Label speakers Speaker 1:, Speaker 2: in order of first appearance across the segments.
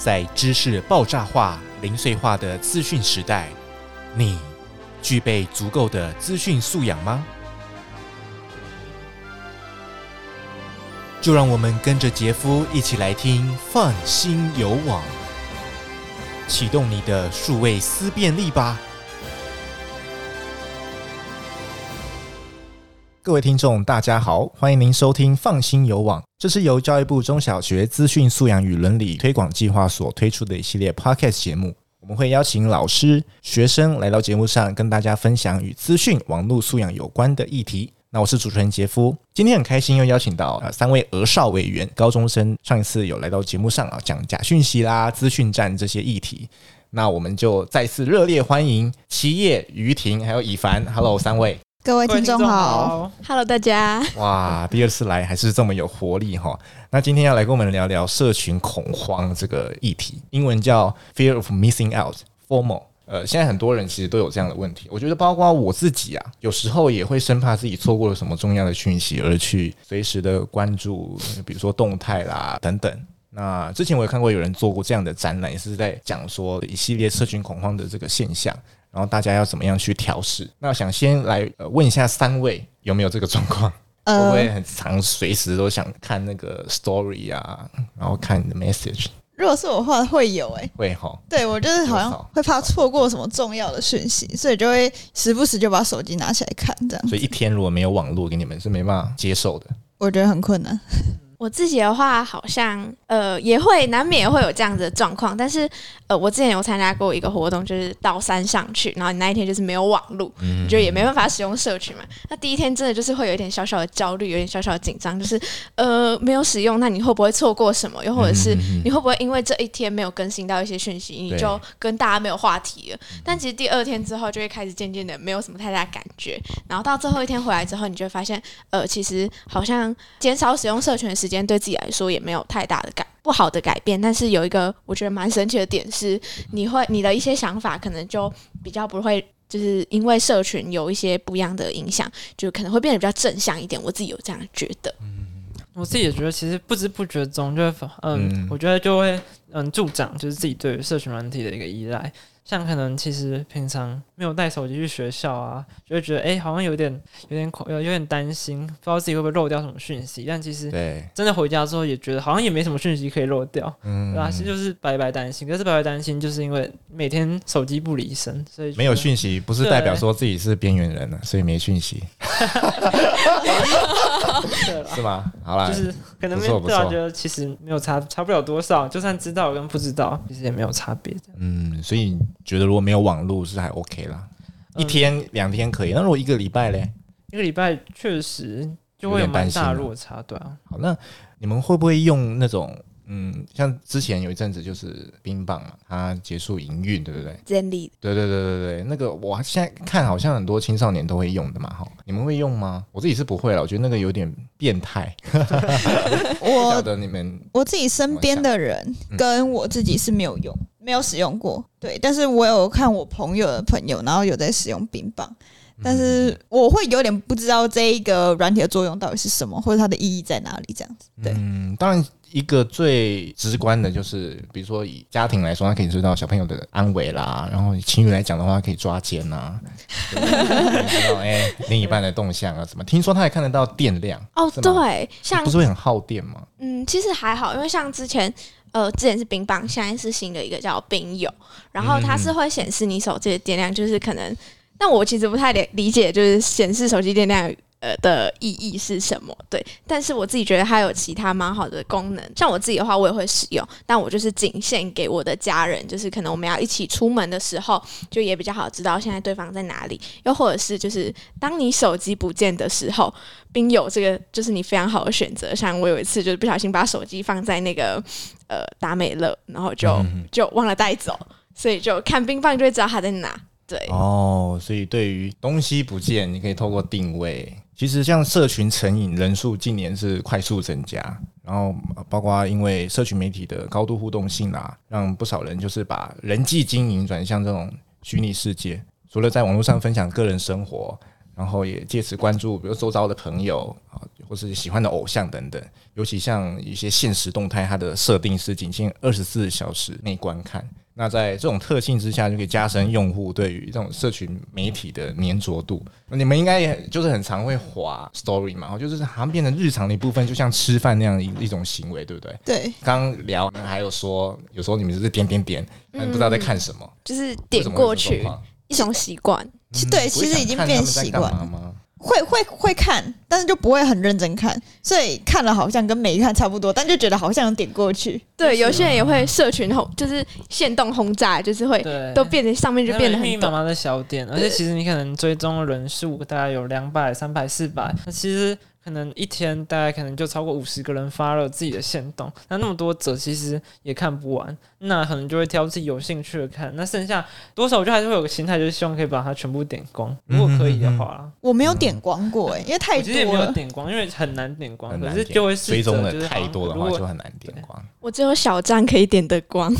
Speaker 1: 在知识爆炸化、零碎化的资讯时代，你具备足够的资讯素养吗？就让我们跟着杰夫一起来听“放心游网”，启动你的数位思辨力吧。各位听众，大家好，欢迎您收听“放心游网”，这是由教育部中小学资讯素养与伦理推广计划所推出的一系列 Podcast 节目。我们会邀请老师、学生来到节目上，跟大家分享与资讯网络素养有关的议题。那我是主持人杰夫，今天很开心又邀请到三位儿少委员、高中生，上一次有来到节目上啊，讲假讯息啦、资讯战这些议题。那我们就再次热烈欢迎齐叶、于婷还有以凡，Hello 三位。
Speaker 2: 各位听众好，Hello 大家！
Speaker 1: 哇，第二次来还是这么有活力哈。那今天要来跟我们聊聊社群恐慌这个议题，英文叫 Fear of Missing Out，Formal。呃，现在很多人其实都有这样的问题，我觉得包括我自己啊，有时候也会生怕自己错过了什么重要的讯息，而去随时的关注，比如说动态啦等等。那之前我也看过有人做过这样的展览，也是在讲说一系列社群恐慌的这个现象。然后大家要怎么样去调试？那我想先来呃问一下三位有没有这个状况？呃、会不会很常随时都想看那个 story 啊，然后看你的 message？
Speaker 2: 如果是我的话，会有哎、欸，
Speaker 1: 会哈。
Speaker 2: 对，我就是好像会怕错过什么重要的讯息，所以就会时不时就把手机拿起来看这样。
Speaker 1: 所以一天如果没有网络给你们是没办法接受的。
Speaker 2: 我觉得很困难。
Speaker 3: 我自己的话，好像呃也会难免也会有这样子的状况，但是呃我之前有参加过一个活动，就是到山上去，然后你那一天就是没有网络，你就也没办法使用社群嘛。那第一天真的就是会有一点小小的焦虑，有点小小的紧张，就是呃没有使用，那你会不会错过什么？又或者是你会不会因为这一天没有更新到一些讯息，你就跟大家没有话题了？但其实第二天之后就会开始渐渐的没有什么太大感觉，然后到最后一天回来之后，你就会发现呃其实好像减少使用社群的时间对自己来说也没有太大的改不好的改变，但是有一个我觉得蛮神奇的点是，你会你的一些想法可能就比较不会，就是因为社群有一些不一样的影响，就可能会变得比较正向一点。我自己有这样觉得。
Speaker 4: 嗯，我自己也觉得，其实不知不觉中就会，嗯，嗯我觉得就会嗯助长就是自己对于社群软体的一个依赖。像可能其实平常没有带手机去学校啊，就会觉得哎、欸，好像有点有点恐，有有点担心，不知道自己会不会漏掉什么讯息。但其实对，真的回家之后也觉得好像也没什么讯息可以漏掉，嗯，对吧？其实就是白白担心。可是白白担心，就是因为每天手机不离身，所以没有讯息
Speaker 1: 不是代表说自己是边缘人了，所以没讯息，是吗？好啦，
Speaker 4: 就是可能没有，对啊，觉得其实没有差，差不了多少。就算知道跟不知道，其实也没有差别。
Speaker 1: 嗯，所以。觉得如果没有网络是还 OK 啦，一天两天可以。那如果一个礼拜嘞？
Speaker 4: 一个礼拜确实就会有蛮大落差，对啊。
Speaker 1: 好，那你们会不会用那种？嗯，像之前有一阵子就是冰棒嘛，它结束营运，对不对？
Speaker 3: 建立。
Speaker 1: 对对对对对，那个我现在看好像很多青少年都会用的嘛，哈，你们会用吗？我自己是不会了，我觉得那个有点变态。我晓得你们，
Speaker 2: 我自己身边的人跟我自己是没有用，没有使用过。对，但是我有看我朋友的朋友，然后有在使用冰棒，但是我会有点不知道这一个软体的作用到底是什么，或者它的意义在哪里，这样子。对，
Speaker 1: 嗯，当然。一个最直观的就是，比如说以家庭来说，他可以知道小朋友的安危啦；然后以情侣来讲的话，可以抓奸呐、啊，知道哎另一半的动向啊什么。听说他也看得到电量
Speaker 3: 哦，对，像
Speaker 1: 不是会很耗电吗？
Speaker 3: 嗯，其实还好，因为像之前呃，之前是冰棒，现在是新的一个叫冰友，然后它是会显示你手机的电量，就是可能，但我其实不太理理解，就是显示手机电量。呃的意义是什么？对，但是我自己觉得它有其他蛮好的功能。像我自己的话，我也会使用，但我就是仅限给我的家人，就是可能我们要一起出门的时候，就也比较好知道现在对方在哪里。又或者是就是当你手机不见的时候，冰友这个就是你非常好的选择。像我有一次就是不小心把手机放在那个呃达美乐，然后就就忘了带走，所以就看冰棒就会知道它在哪。
Speaker 1: 哦，所以对于东西不见，你可以透过定位。其实像社群成瘾人数近年是快速增加，然后包括因为社群媒体的高度互动性啦，让不少人就是把人际经营转向这种虚拟世界。除了在网络上分享个人生活，然后也借此关注比如周遭的朋友啊，或是喜欢的偶像等等。尤其像一些现实动态，它的设定是仅限二十四小时内观看。那在这种特性之下，就可以加深用户对于这种社群媒体的粘着度。你们应该也就是很常会滑 story 嘛，就是好像变成日常的一部分，就像吃饭那样一一种行为，对不对？
Speaker 2: 对。
Speaker 1: 刚聊还有说，有时候你们就是点点点，但不知道在看什么，
Speaker 3: 嗯、就是点过去，一种习惯。
Speaker 2: 其对，其实已经变习惯了。会会会看，但是就不会很认真看，所以看了好像跟没看差不多，但就觉得好像点过去。
Speaker 3: 对，有些人也会社群轰，就是限动轰炸，就是会都变成上面就变得很
Speaker 4: 密密麻麻的小点，而且其实你可能追踪人数大概有两百、三百、四百，那其实。可能一天大概可能就超过五十个人发了自己的线动，那那么多则其实也看不完，那可能就会挑自己有兴趣的看，那剩下多少我就还是会有个心态，就是希望可以把它全部点光，如果可以的话。
Speaker 2: 我没有点光过哎，因为太多了。
Speaker 4: 其实也没有点光，因为很难点光，可是就会
Speaker 1: 追踪的太多的话就很难点光。
Speaker 3: 我只有小账可以点得光。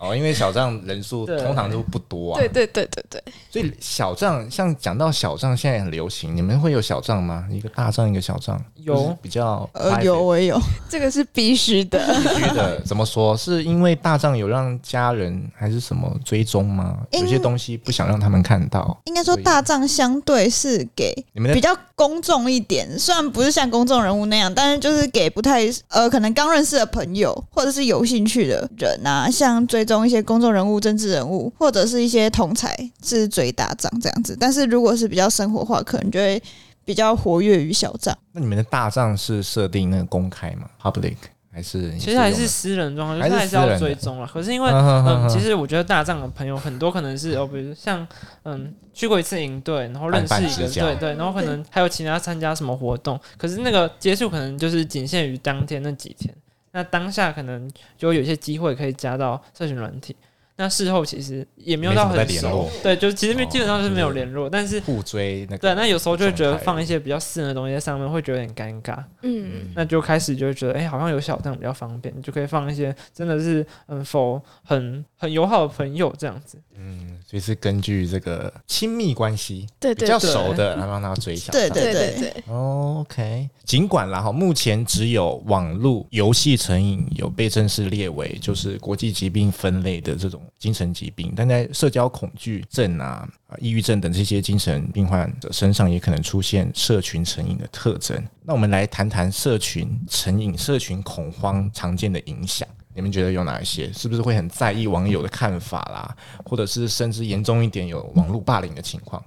Speaker 1: 哦，因为小账人数通常都不多啊。
Speaker 3: 对对对对对。
Speaker 1: 所以小账像讲到小账，现在很流行，你们会有小账吗？一个大账，一个小。小账
Speaker 4: 有
Speaker 1: 比较
Speaker 2: 呃有我有，
Speaker 3: 这个是必须的。
Speaker 1: 必须的怎么说？是因为大账有让家人还是什么追踪吗？有些东西不想让他们看到。
Speaker 2: 应该说大账相对是给你们比较公众一点，虽然不是像公众人物那样，但是就是给不太呃可能刚认识的朋友或者是有兴趣的人啊，像追踪一些公众人物、政治人物或者是一些同才是追大账这样子。但是如果是比较生活化，可能就会。比较活跃于小账，
Speaker 1: 那你们的大账是设定那个公开吗？Public 还是？
Speaker 4: 其实还是私人状况，就是还是要追踪了。可是因为嗯，其实我觉得大账的朋友很多，可能是哦，比如像嗯，去过一次营队，然后认识一个，对对，然后可能还有其他参加什么活动，可是那个结束可能就是仅限于当天那几天，那当下可能就有些机会可以加到社群软体。那事后其实也没有到很熟，对，就其实基本上是没有联络，但是
Speaker 1: 互追那个，
Speaker 4: 对，那有时候就会觉得放一些比较私人的东西在上面，会觉得有点尴尬，嗯，那就开始就会觉得，哎，好像有小账比较方便，就可以放一些真的是嗯，for 很很友好的朋友这样子，
Speaker 1: 嗯，所以是根据这个亲密关系，
Speaker 3: 对
Speaker 1: 比较熟的来帮他追小账，
Speaker 2: 对对。对对
Speaker 1: ，OK，尽管然后目前只有网络游戏成瘾有被正式列为就是国际疾病分类的这种。精神疾病，但在社交恐惧症啊、抑郁症等这些精神病患者身上，也可能出现社群成瘾的特征。那我们来谈谈社群成瘾、社群恐慌常见的影响。你们觉得有哪一些？是不是会很在意网友的看法啦？或者是甚至严重一点，有网络霸凌的情况？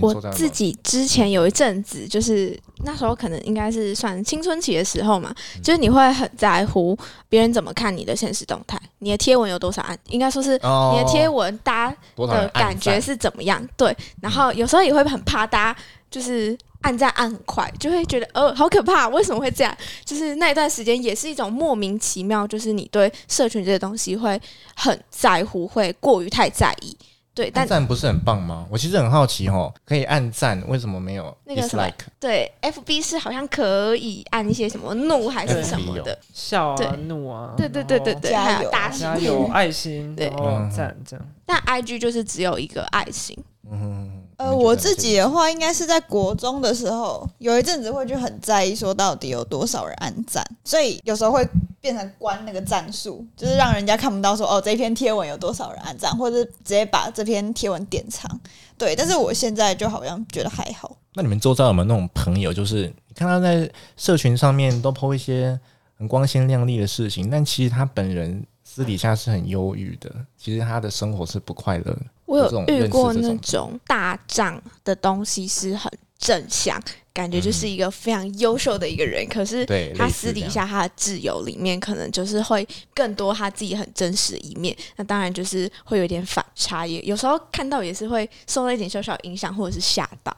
Speaker 3: 我自己之前有一阵子，就是那时候可能应该是算青春期的时候嘛，就是你会很在乎别人怎么看你的现实动态，你的贴文有多少按，应该说是你的贴文大家的感觉是怎么样？对，然后有时候也会很怕大家就是按赞按很快，就会觉得呃好可怕，为什么会这样？就是那一段时间也是一种莫名其妙，就是你对社群这些东西会很在乎，会过于太在意。对，但
Speaker 1: 按赞不是很棒吗？我其实很好奇哦，可以按赞，为什么没有那个 dislike？
Speaker 3: 对，FB 是好像可以按一些什么怒还是什么的，
Speaker 4: 笑啊，怒啊，
Speaker 3: 对对对对对，还有大
Speaker 4: 加油爱心，对，赞这样。
Speaker 3: 但 IG 就是只有一个爱心。
Speaker 1: 嗯。
Speaker 2: 呃，我自己的话，应该是在国中的时候，有一阵子会就很在意，说到底有多少人按赞，所以有时候会变成关那个赞数，就是让人家看不到说哦，这篇贴文有多少人按赞，或者直接把这篇贴文点藏。对，但是我现在就好像觉得还好。
Speaker 1: 那你们周遭有没有那种朋友，就是你看他在社群上面都 po 一些很光鲜亮丽的事情，但其实他本人私底下是很忧郁的，其实他的生活是不快乐的。
Speaker 3: 我有遇过那种大仗的东西是很正向，感觉就是一个非常优秀的一个人。可是他私底下他的挚友里面，可能就是会更多他自己很真实的一面。那当然就是会有点反差，也有时候看到也是会受到一点小小影响，或者是吓到。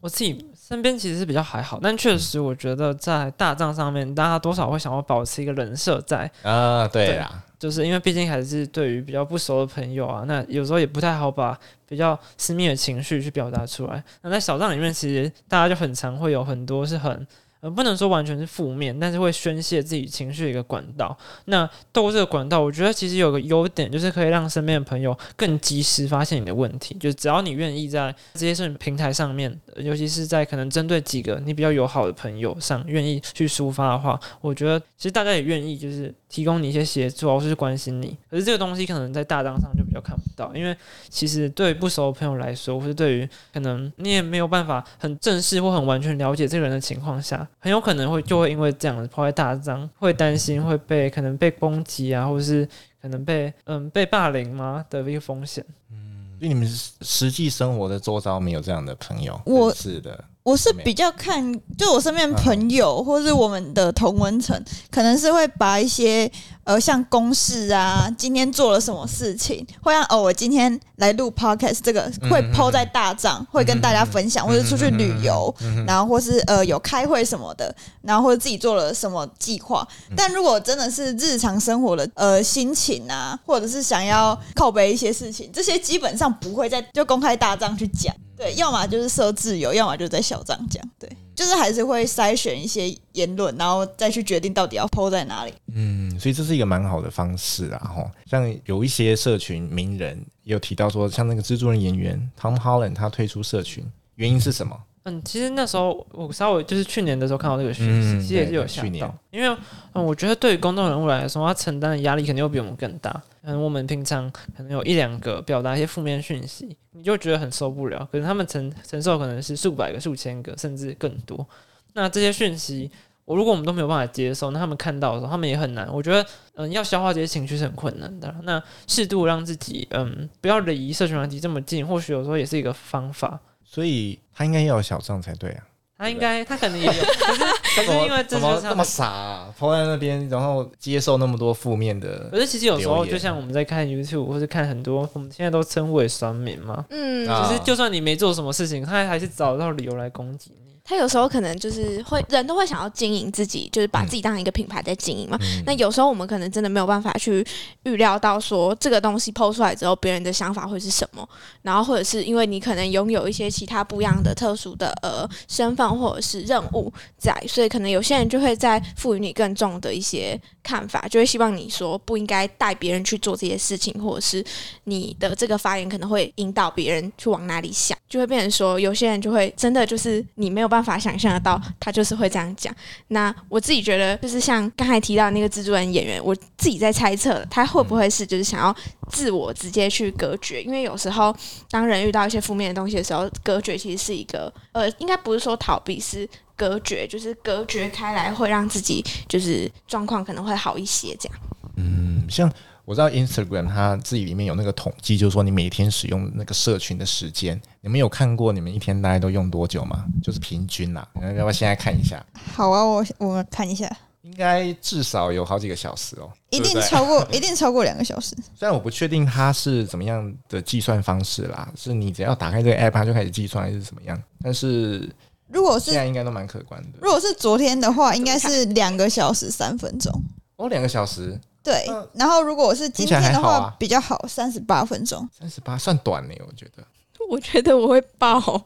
Speaker 4: 我自己身边其实是比较还好，但确实我觉得在大账上面，大家多少会想要保持一个人设在
Speaker 1: 啊，对啊。
Speaker 4: 就是因为毕竟还是对于比较不熟的朋友啊，那有时候也不太好把比较私密的情绪去表达出来。那在小账里面，其实大家就很常会有很多是很呃，不能说完全是负面，但是会宣泄自己情绪的一个管道。那透过这个管道，我觉得其实有个优点，就是可以让身边的朋友更及时发现你的问题。就是只要你愿意在这些事平台上面，尤其是在可能针对几个你比较友好的朋友上，愿意去抒发的话，我觉得其实大家也愿意就是提供你一些协助，或是关心你。可是这个东西可能在大张上就比较看不到，因为其实对不熟的朋友来说，或是对于可能你也没有办法很正式或很完全了解这个人的情况下。很有可能会就会因为这样子抛在大张，会担心会被可能被攻击啊，或者是可能被嗯被霸凌吗的一个风险。
Speaker 1: 嗯，所以你们实际生活的周遭没有这样的朋友？
Speaker 2: 我
Speaker 1: 是的。
Speaker 2: 我是比较看，就我身边朋友，或是我们的同文层，可能是会把一些呃，像公事啊，今天做了什么事情，会让哦，我今天来录 podcast，这个会 po 在大帐，会跟大家分享，或者出去旅游，然后或是呃有开会什么的，然后或者自己做了什么计划。但如果真的是日常生活的呃心情啊，或者是想要靠背一些事情，这些基本上不会在就公开大帐去讲。对，要么就是设自由，要么就在小帐讲。对，就是还是会筛选一些言论，然后再去决定到底要 po 在哪里。
Speaker 1: 嗯，所以这是一个蛮好的方式啊。吼，像有一些社群名人也有提到说，像那个蜘蛛人演员 Tom Holland，他退出社群，原因是什么？
Speaker 4: 嗯，其实那时候我稍微就是去年的时候看到这个讯息，嗯、其实也是有想到，因为嗯，我觉得对于公众人物来说，他承担的压力肯定会比我们更大。嗯，我们平常可能有一两个表达一些负面讯息，你就觉得很受不了。可是他们承承受可能是数百个、数千个，甚至更多。那这些讯息，我如果我们都没有办法接受，那他们看到的时候，他们也很难。我觉得，嗯，要消化这些情绪是很困难的。那适度让自己，嗯，不要离社群软体这么近，或许有时候也是一个方法。
Speaker 1: 所以他应该要有小账才对啊，
Speaker 4: 他应该他可能也有，可是可是因为这就是
Speaker 1: 那么傻、啊，抛在那边，然后接受那么多负面的。
Speaker 4: 可是其实有时候，就像我们在看 YouTube 或者看很多，我们现在都称为酸民嘛，嗯，其实就算你没做什么事情，他还是找到理由来攻击你。
Speaker 3: 他有时候可能就是会，人都会想要经营自己，就是把自己当一个品牌在经营嘛。嗯、那有时候我们可能真的没有办法去预料到说这个东西 PO 出来之后，别人的想法会是什么。然后或者是因为你可能拥有一些其他不一样的特殊的呃身份或者是任务在，所以可能有些人就会在赋予你更重的一些看法，就会希望你说不应该带别人去做这些事情，或者是你的这个发言可能会引导别人去往哪里想，就会变成说有些人就会真的就是你没有办法。办法想象得到，他就是会这样讲。那我自己觉得，就是像刚才提到那个蜘蛛人演员，我自己在猜测，他会不会是就是想要自我直接去隔绝？因为有时候当人遇到一些负面的东西的时候，隔绝其实是一个呃，应该不是说逃避，是隔绝，就是隔绝开来会让自己就是状况可能会好一些。这样，
Speaker 1: 嗯，像。我知道 Instagram 它自己里面有那个统计，就是说你每天使用那个社群的时间，你们有看过你们一天大概都用多久吗？就是平均啦，要不要现在看一下？
Speaker 2: 好啊，我我看一下，
Speaker 1: 应该至少有好几个小时哦，
Speaker 2: 一定超过，一定超过两个小时。
Speaker 1: 虽然我不确定它是怎么样的计算方式啦，是你只要打开这个 app 它就开始计算，还是怎么样？但是
Speaker 2: 如果是
Speaker 1: 现在应该都蛮可观的。
Speaker 2: 如果是昨天的话，应该是两个小时三分钟。
Speaker 1: 哦，两个小时。
Speaker 2: 对，然后如果我是今天的话，比较好，三十八分钟，
Speaker 1: 三十八算短呢，我觉得。
Speaker 3: 我觉得我会爆。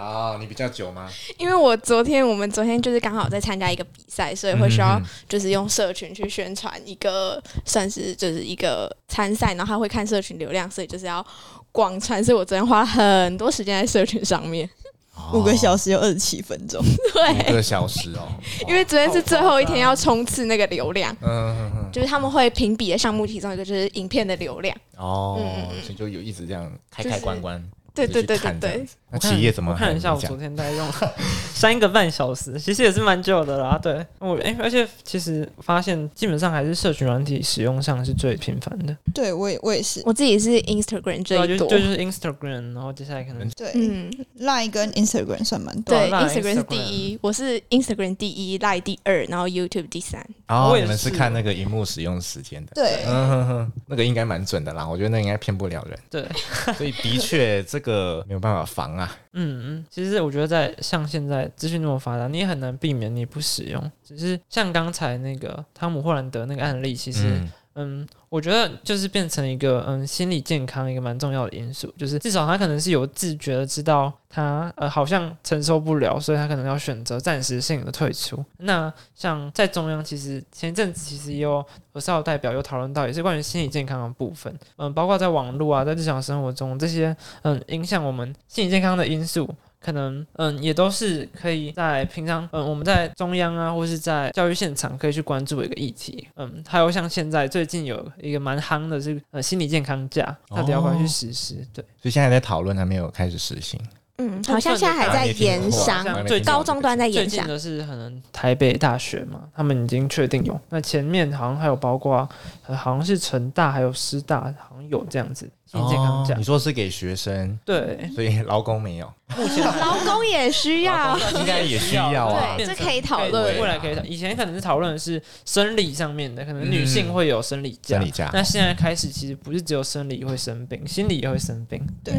Speaker 1: 啊，你比较久吗？
Speaker 3: 因为我昨天，我们昨天就是刚好在参加一个比赛，所以会需要就是用社群去宣传一个，算是就是一个参赛，然后他会看社群流量，所以就是要广传，所以我昨天花了很多时间在社群上面。
Speaker 2: 五个小时有二十七分钟，
Speaker 3: 对，
Speaker 1: 五个小时哦。
Speaker 3: 因为昨天是最后一天要冲刺那个流量，嗯，就是他们会评比的项目其中一个就是影片的流量，
Speaker 1: 哦，所以就有一直这样开开关关。
Speaker 3: 对对对对对，
Speaker 1: 那企业怎么
Speaker 4: 看一下？我昨天大概用了 三个半小时，其实也是蛮久的啦。对，我哎，而且其实发现基本上还是社群软体使用上是最频繁的。
Speaker 2: 对，我也我也是，
Speaker 3: 我自己是 Instagram 最多，
Speaker 4: 就就是 Instagram，然后接下来可能
Speaker 2: 对，嗯，Line 跟 Instagram 算蛮多。
Speaker 3: 对，Instagram 是第一，我是 Instagram 第一，Line 第二，然后 YouTube 第三。
Speaker 1: 哦，你们是看那个荧幕使用时间的？
Speaker 2: 对，
Speaker 1: 嗯哼哼，那个应该蛮准的啦。我觉得那应该骗不了人。
Speaker 4: 对，
Speaker 1: 所以的确这个没有办法。防啊，
Speaker 4: 嗯嗯，其实我觉得在像现在资讯那么发达，你也很难避免你不使用。只是像刚才那个汤姆·霍兰德那个案例，其实嗯，嗯我觉得就是变成一个嗯心理健康一个蛮重要的因素，就是至少他可能是有自觉的知道他呃好像承受不了，所以他可能要选择暂时性的退出。那像在中央，其实前一阵子其实也有儿少代表有讨论到，也是关于心理健康的部分，嗯，包括在网络啊，在日常生活中这些嗯影响我们心理健康的因素。可能嗯，也都是可以在平常嗯，我们在中央啊，或是在教育现场可以去关注的一个议题。嗯，还有像现在最近有一个蛮夯的是呃心理健康假，到底要不要去实施？哦、对，
Speaker 1: 所以现在在讨论，还没有开始实行。
Speaker 3: 嗯，好像现在还在延商，最高中端在延商。
Speaker 4: 最近的是可能台北大学嘛，他们已经确定有。那前面好像还有包括，好像是成大还有师大，好像有这样子。健康假，
Speaker 1: 你说是给学生？
Speaker 4: 对，
Speaker 1: 所以劳工没有。
Speaker 3: 目 前劳工也需要，
Speaker 1: 应该也需要啊。
Speaker 3: 对，这可以讨论。
Speaker 4: 未来可以讨。以前可能是讨论的是生理上面的，可能女性会有生理假。
Speaker 1: 生理假。
Speaker 4: 那现在开始，其实不是只有生理会生病，心理也会生病。
Speaker 3: 对，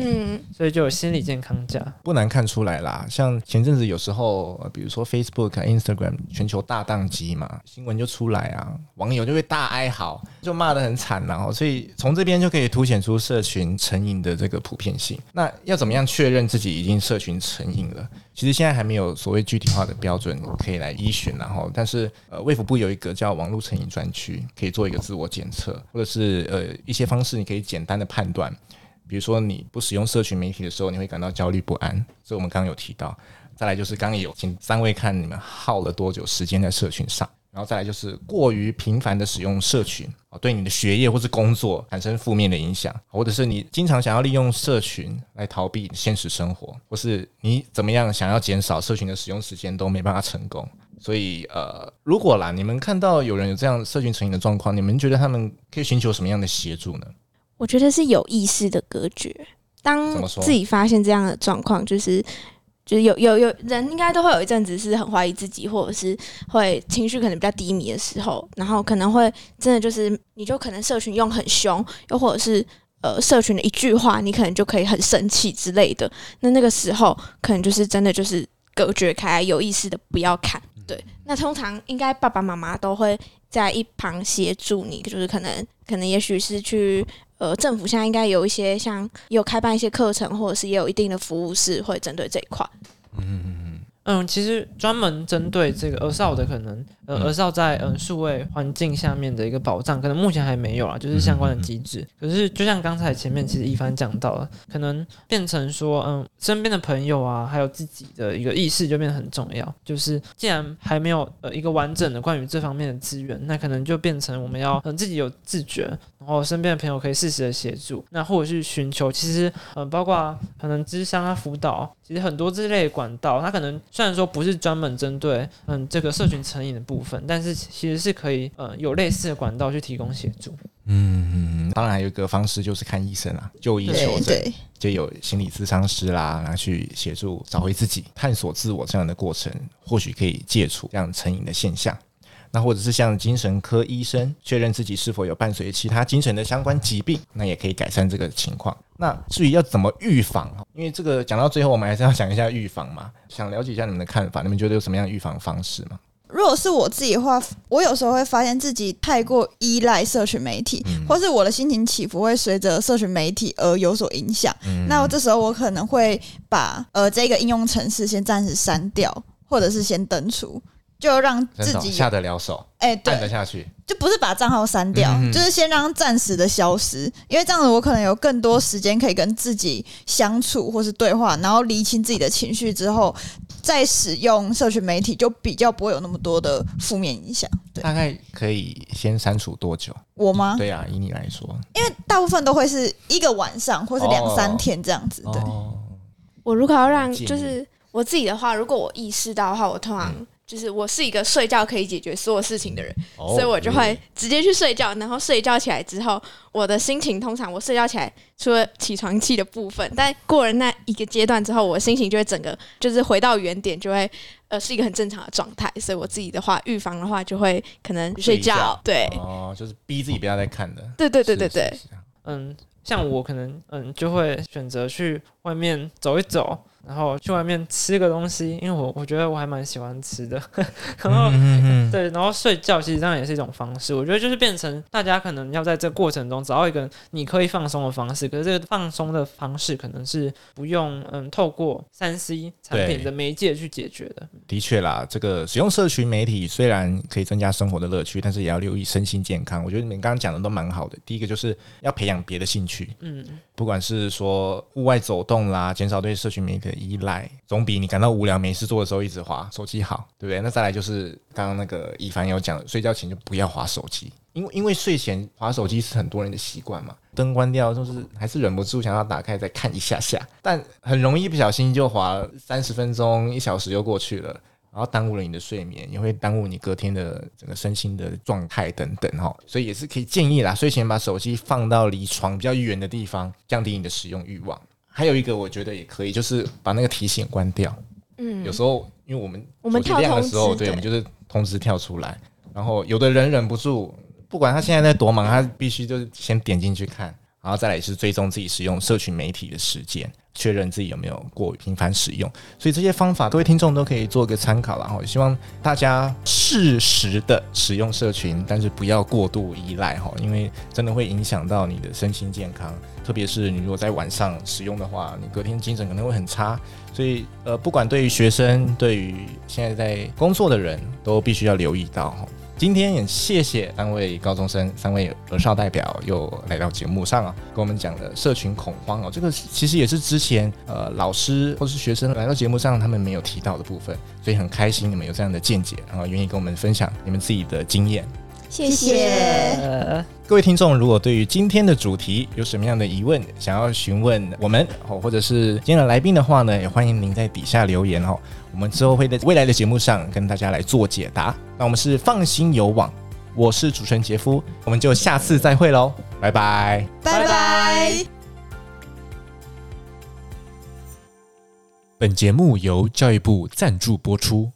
Speaker 4: 所以就有心理健康假。
Speaker 1: 不难看出来啦，像前阵子有时候，比如说 Facebook、Instagram 全球大宕机嘛，新闻就出来啊，网友就会大哀嚎，就骂得很惨，然后所以从这边就可以凸显出社群成瘾的这个普遍性，那要怎么样确认自己已经社群成瘾了？其实现在还没有所谓具体化的标准可以来依循，然后，但是呃，卫福部有一个叫网络成瘾专区，可以做一个自我检测，或者是呃一些方式，你可以简单的判断，比如说你不使用社群媒体的时候，你会感到焦虑不安，这我们刚刚有提到。再来就是刚有，请三位看你们耗了多久时间在社群上。然后再来就是过于频繁的使用社群啊，对你的学业或是工作产生负面的影响，或者是你经常想要利用社群来逃避现实生活，或是你怎么样想要减少社群的使用时间都没办法成功。所以呃，如果啦，你们看到有人有这样社群成瘾的状况，你们觉得他们可以寻求什么样的协助呢？
Speaker 3: 我觉得是有意识的隔绝。当自己发现这样的状况，就是。就是有有有人应该都会有一阵子是很怀疑自己，或者是会情绪可能比较低迷的时候，然后可能会真的就是你就可能社群用很凶，又或者是呃社群的一句话，你可能就可以很生气之类的。那那个时候可能就是真的就是隔绝开，有意识的不要看。对，那通常应该爸爸妈妈都会在一旁协助你，就是可能可能也许是去。呃，政府现在应该有一些像有开办一些课程，或者是也有一定的服务是会针对这一块。
Speaker 1: 嗯。
Speaker 4: 嗯，其实专门针对这个儿少的可能，呃，儿少在嗯数位环境下面的一个保障，可能目前还没有啊，就是相关的机制。可是就像刚才前面其实一帆讲到了，可能变成说，嗯，身边的朋友啊，还有自己的一个意识就变得很重要。就是既然还没有呃一个完整的关于这方面的资源，那可能就变成我们要嗯自己有自觉，然后身边的朋友可以适时的协助，那或者是寻求，其实嗯包括可能咨商啊辅导，其实很多这类管道，它可能。虽然说不是专门针对嗯这个社群成瘾的部分，但是其实是可以呃有类似的管道去提供协助。
Speaker 1: 嗯，当然还有一个方式就是看医生啊，就医求诊，就有心理咨商师啦，然后去协助找回自己、探索自我这样的过程，或许可以戒除这样成瘾的现象。那或者是向精神科医生确认自己是否有伴随其他精神的相关疾病，那也可以改善这个情况。那至于要怎么预防，因为这个讲到最后，我们还是要讲一下预防嘛。想了解一下你们的看法，你们觉得有什么样的预防方式吗？
Speaker 2: 如果是我自己的话，我有时候会发现自己太过依赖社群媒体，嗯、或是我的心情起伏会随着社群媒体而有所影响。嗯、那这时候我可能会把呃这个应用程式先暂时删掉，或者是先登出。就让自己
Speaker 1: 下得了手，
Speaker 2: 哎、欸，对，
Speaker 1: 按得下去，
Speaker 2: 就不是把账号删掉，嗯、就是先让暂时的消失，因为这样子我可能有更多时间可以跟自己相处或是对话，然后理清自己的情绪之后，再使用社群媒体，就比较不会有那么多的负面影响。对，
Speaker 1: 大概可以先删除多久？
Speaker 2: 我吗？
Speaker 1: 对啊，以你来说，
Speaker 2: 因为大部分都会是一个晚上或是两三天这样子。对，
Speaker 1: 哦、
Speaker 3: 我如果要让就是我自己的话，如果我意识到的话，我通常、嗯。就是我是一个睡觉可以解决所有事情的人，哦、所以我就会直接去睡觉。然后睡觉起来之后，我的心情通常我睡觉起来除了起床气的部分，但过了那一个阶段之后，我心情就会整个就是回到原点，就会呃是一个很正常的状态。所以我自己的话，预防的话就会可能睡觉，对
Speaker 1: 哦，就是逼自己不要再看的。
Speaker 3: 对对对对对，
Speaker 4: 嗯，像我可能嗯就会选择去外面走一走。然后去外面吃个东西，因为我我觉得我还蛮喜欢吃的，然后、
Speaker 1: 嗯嗯嗯
Speaker 4: 对，然后睡觉其实这样也是一种方式。我觉得就是变成大家可能要在这过程中找到一个你可以放松的方式，可是这个放松的方式可能是不用嗯透过三 C 产品的媒介去解决的。
Speaker 1: 的确啦，这个使用社群媒体虽然可以增加生活的乐趣，但是也要留意身心健康。我觉得你们刚刚讲的都蛮好的。第一个就是要培养别的兴趣，嗯，不管是说户外走动啦，减少对社群媒体的依赖，总比你感到无聊没事做的时候一直滑手机好，对不对？那再来就是刚刚那个一凡有讲，睡觉前就不要滑手机，因为因为睡前滑手机是很多人的习惯嘛，灯关掉就是还是忍不住想要打开再看一下下，但很容易不小心就滑三十分钟、一小时又过去了。然后耽误了你的睡眠，也会耽误你隔天的整个身心的状态等等哈，所以也是可以建议啦，睡前把手机放到离床比较远的地方，降低你的使用欲望。还有一个我觉得也可以，就是把那个提醒关掉。嗯，有时候因为我们我们跳的时候，对，我们就是通知跳出来，然后有的人忍不住，不管他现在在多忙，他必须就是先点进去看，然后再来是追踪自己使用社群媒体的时间。确认自己有没有过频繁使用，所以这些方法各位听众都可以做个参考，然后希望大家适时的使用社群，但是不要过度依赖哈，因为真的会影响到你的身心健康，特别是你如果在晚上使用的话，你隔天精神可能会很差，所以呃，不管对于学生，对于现在在工作的人都必须要留意到哈。今天也谢谢三位高中生、三位儿少代表又来到节目上啊，跟我们讲的社群恐慌哦，这个其实也是之前呃老师或是学生来到节目上他们没有提到的部分，所以很开心你们有这样的见解，然后愿意跟我们分享你们自己的经验。
Speaker 2: 谢谢
Speaker 1: 各位听众，如果对于今天的主题有什么样的疑问，想要询问我们哦，或者是今天的来宾的话呢，也欢迎您在底下留言哦。我们之后会在未来的节目上跟大家来做解答。那我们是放心有网，我是主持人杰夫，我们就下次再会喽，拜拜，
Speaker 2: 拜拜。
Speaker 1: 本节目由教育部赞助播出。